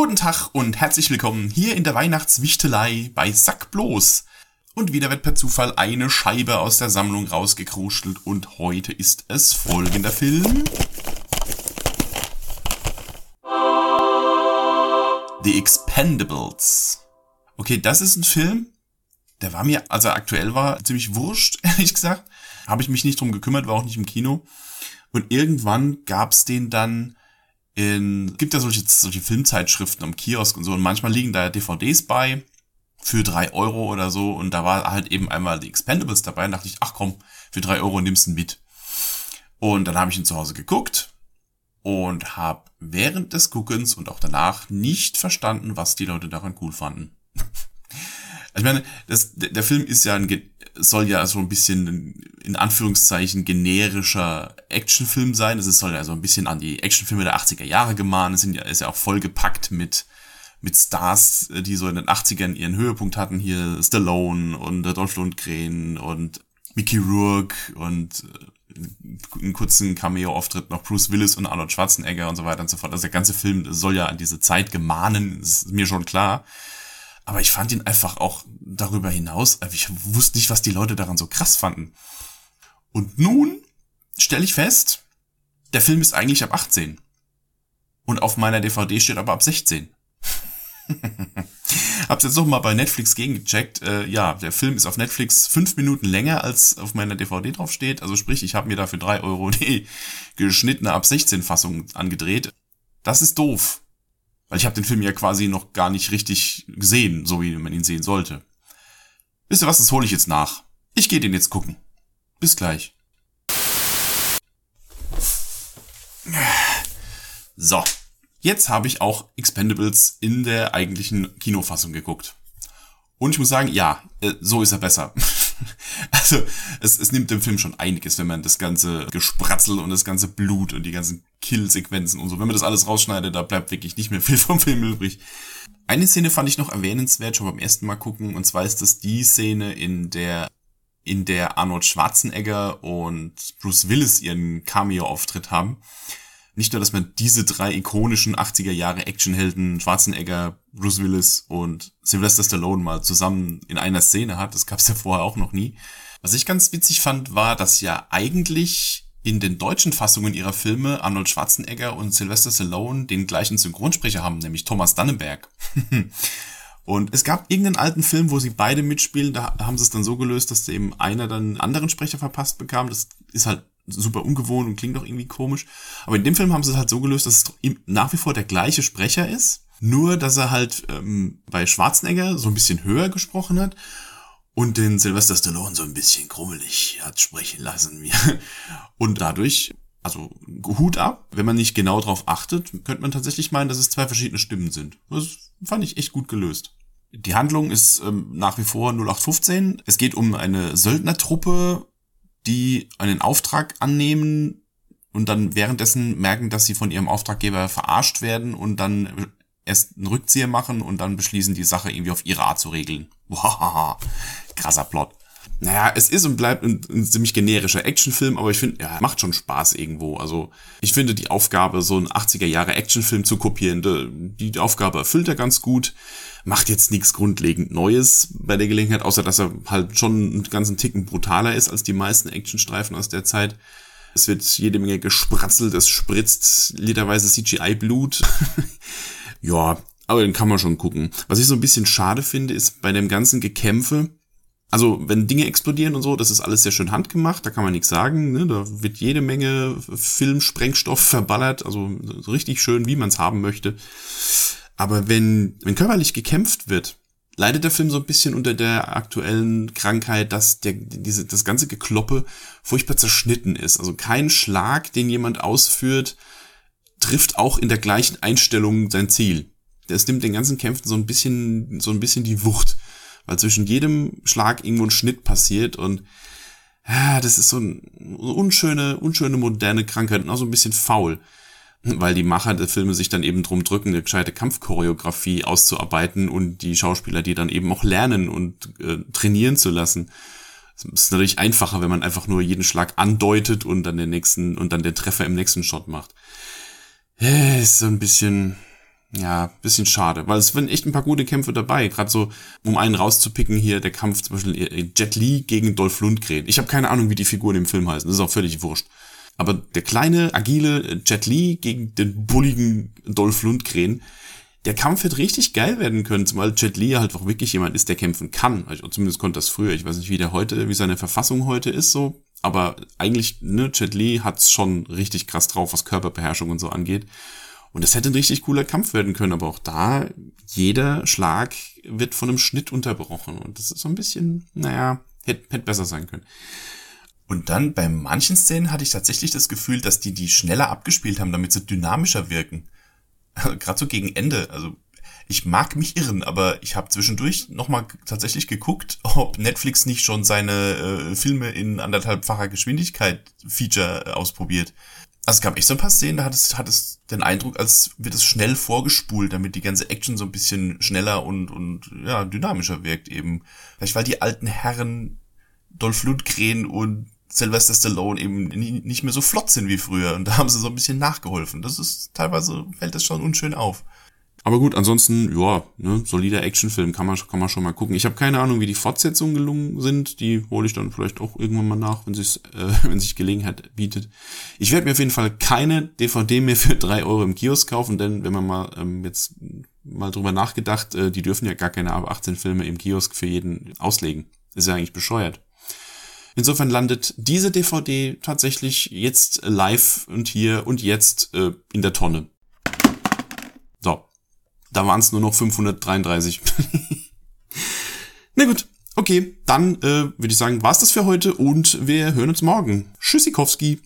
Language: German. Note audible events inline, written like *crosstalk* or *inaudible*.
Guten Tag und herzlich willkommen hier in der Weihnachtswichtelei bei Sack bloß. Und wieder wird per Zufall eine Scheibe aus der Sammlung rausgekruschelt und heute ist es folgender Film. The Expendables. Okay, das ist ein Film, der war mir, als er aktuell war, ziemlich wurscht, *laughs* ehrlich gesagt. Habe ich mich nicht drum gekümmert, war auch nicht im Kino. Und irgendwann gab's den dann in, gibt ja solche, solche Filmzeitschriften am Kiosk und so und manchmal liegen da DVDs bei für drei Euro oder so und da war halt eben einmal die Expendables dabei und dachte ich, ach komm, für drei Euro nimmst du ihn mit. Und dann habe ich ihn zu Hause geguckt und habe während des Guckens und auch danach nicht verstanden, was die Leute daran cool fanden. *laughs* ich meine, das, der Film ist ja ein, soll ja so ein bisschen in Anführungszeichen generischer Actionfilm sein. Es soll ja so ein bisschen an die Actionfilme der 80er Jahre gemahnt. Es sind ja, ist ja auch vollgepackt mit, mit Stars, die so in den 80ern ihren Höhepunkt hatten. Hier Stallone und Dolph Lundgren und Mickey Rourke und äh, einen kurzen Cameo-Auftritt noch Bruce Willis und Arnold Schwarzenegger und so weiter und so fort. Also der ganze Film soll ja an diese Zeit gemahnen, ist mir schon klar. Aber ich fand ihn einfach auch darüber hinaus, also ich wusste nicht, was die Leute daran so krass fanden. Und nun stelle ich fest, der Film ist eigentlich ab 18. Und auf meiner DVD steht aber ab 16. *laughs* Hab's jetzt noch mal bei Netflix gegengecheckt. Äh, ja, der Film ist auf Netflix fünf Minuten länger, als auf meiner DVD drauf steht. Also sprich, ich habe mir dafür drei Euro *laughs* die geschnittene ab 16 Fassung angedreht. Das ist doof. Weil ich habe den Film ja quasi noch gar nicht richtig gesehen, so wie man ihn sehen sollte. Wisst ihr was, das hole ich jetzt nach. Ich gehe den jetzt gucken. Bis gleich. So, jetzt habe ich auch Expendables in der eigentlichen Kinofassung geguckt. Und ich muss sagen, ja, äh, so ist er besser. *laughs* *laughs* also, es, es nimmt dem Film schon einiges, wenn man das ganze Gespratzel und das ganze Blut und die ganzen Kill-Sequenzen und so, wenn man das alles rausschneidet, da bleibt wirklich nicht mehr *laughs* viel vom Film übrig. Eine Szene fand ich noch erwähnenswert, schon beim ersten Mal gucken, und zwar ist das die Szene, in der in der Arnold Schwarzenegger und Bruce Willis ihren Cameo-Auftritt haben. Nicht nur, dass man diese drei ikonischen 80er Jahre Actionhelden, Schwarzenegger, Bruce Willis und Sylvester Stallone mal zusammen in einer Szene hat, das gab's ja vorher auch noch nie. Was ich ganz witzig fand, war, dass ja eigentlich in den deutschen Fassungen ihrer Filme Arnold Schwarzenegger und Sylvester Stallone den gleichen Synchronsprecher haben, nämlich Thomas Dannenberg. *laughs* und es gab irgendeinen alten Film, wo sie beide mitspielen, da haben sie es dann so gelöst, dass eben einer dann einen anderen Sprecher verpasst bekam. Das ist halt super ungewohnt und klingt auch irgendwie komisch. Aber in dem Film haben sie es halt so gelöst, dass es nach wie vor der gleiche Sprecher ist. Nur, dass er halt ähm, bei Schwarzenegger so ein bisschen höher gesprochen hat und den Sylvester Stallone so ein bisschen krummelig hat sprechen lassen. *laughs* Und dadurch, also Hut ab, wenn man nicht genau drauf achtet, könnte man tatsächlich meinen, dass es zwei verschiedene Stimmen sind. Das fand ich echt gut gelöst. Die Handlung ist ähm, nach wie vor 0815. Es geht um eine Söldnertruppe, die einen Auftrag annehmen und dann währenddessen merken, dass sie von ihrem Auftraggeber verarscht werden und dann erst einen Rückzieher machen und dann beschließen, die Sache irgendwie auf ihre Art zu regeln. *laughs* Wow, krasser Plot. Naja, es ist und bleibt ein, ein ziemlich generischer Actionfilm, aber ich finde, ja, macht schon Spaß irgendwo. Also ich finde die Aufgabe, so einen 80er Jahre Actionfilm zu kopieren, die, die Aufgabe erfüllt er ganz gut. Macht jetzt nichts grundlegend Neues bei der Gelegenheit, außer dass er halt schon einen ganzen Ticken brutaler ist als die meisten Actionstreifen aus der Zeit. Es wird jede Menge gespratzelt, es spritzt literweise CGI-Blut. *laughs* ja, aber den kann man schon gucken. Was ich so ein bisschen schade finde, ist bei dem ganzen Gekämpfe, also wenn Dinge explodieren und so, das ist alles sehr schön handgemacht, da kann man nichts sagen. Ne? Da wird jede Menge Filmsprengstoff verballert, also richtig schön, wie man es haben möchte. Aber wenn, wenn körperlich gekämpft wird, leidet der Film so ein bisschen unter der aktuellen Krankheit, dass der, diese, das ganze Gekloppe furchtbar zerschnitten ist. Also kein Schlag, den jemand ausführt, trifft auch in der gleichen Einstellung sein Ziel. Das nimmt den ganzen Kämpfen so ein bisschen, so ein bisschen die Wucht, weil zwischen jedem Schlag irgendwo ein Schnitt passiert und ja, das ist so eine unschöne, unschöne moderne Krankheit und auch so ein bisschen faul, weil die Macher der Filme sich dann eben drum drücken, eine gescheite Kampfchoreografie auszuarbeiten und die Schauspieler, die dann eben auch lernen und äh, trainieren zu lassen. Es ist natürlich einfacher, wenn man einfach nur jeden Schlag andeutet und dann den nächsten und dann den Treffer im nächsten Shot macht. Ja, ist so ein bisschen, ja, bisschen schade, weil es waren echt ein paar gute Kämpfe dabei. Gerade so, um einen rauszupicken hier, der Kampf zum Beispiel äh, Jet Li gegen Dolph Lundgren. Ich habe keine Ahnung, wie die Figuren im Film heißen. Das ist auch völlig wurscht. Aber der kleine, agile Jet Li gegen den bulligen Dolph Lundgren, der Kampf wird richtig geil werden können, zumal Jet Li halt auch wirklich jemand ist, der kämpfen kann. Also zumindest konnte das früher. Ich weiß nicht, wie der heute, wie seine Verfassung heute ist, so. Aber eigentlich, ne, Jet Li hat's schon richtig krass drauf, was Körperbeherrschung und so angeht. Und das hätte ein richtig cooler Kampf werden können, aber auch da, jeder Schlag wird von einem Schnitt unterbrochen. Und das ist so ein bisschen, naja, hätte, hätte besser sein können. Und dann bei manchen Szenen hatte ich tatsächlich das Gefühl, dass die die schneller abgespielt haben, damit sie dynamischer wirken. *laughs* Gerade so gegen Ende. Also ich mag mich irren, aber ich habe zwischendurch nochmal tatsächlich geguckt, *laughs* ob Netflix nicht schon seine äh, Filme in anderthalbfacher Geschwindigkeit Feature äh, ausprobiert. Also es gab echt so ein paar Szenen, da hat es, hat es den Eindruck, als wird es schnell vorgespult, damit die ganze Action so ein bisschen schneller und, und ja, dynamischer wirkt eben. Vielleicht weil die alten Herren Dolph Lundgren und Sylvester Stallone eben nicht mehr so flott sind wie früher. Und da haben sie so ein bisschen nachgeholfen. Das ist teilweise fällt das schon unschön auf. Aber gut, ansonsten, ja, ne, solider Actionfilm kann man, kann man schon mal gucken. Ich habe keine Ahnung, wie die Fortsetzungen gelungen sind. Die hole ich dann vielleicht auch irgendwann mal nach, wenn, sich's, äh, *laughs* wenn sich Gelegenheit bietet. Ich werde mir auf jeden Fall keine DVD mehr für drei Euro im Kiosk kaufen, denn wenn man mal ähm, jetzt mal drüber nachgedacht, äh, die dürfen ja gar keine ab 18 Filme im Kiosk für jeden auslegen. ist ja eigentlich bescheuert. Insofern landet diese DVD tatsächlich jetzt live und hier und jetzt äh, in der Tonne. Da waren es nur noch 533. *laughs* Na gut, okay, dann äh, würde ich sagen, war's das für heute und wir hören uns morgen. Tschüssikowski.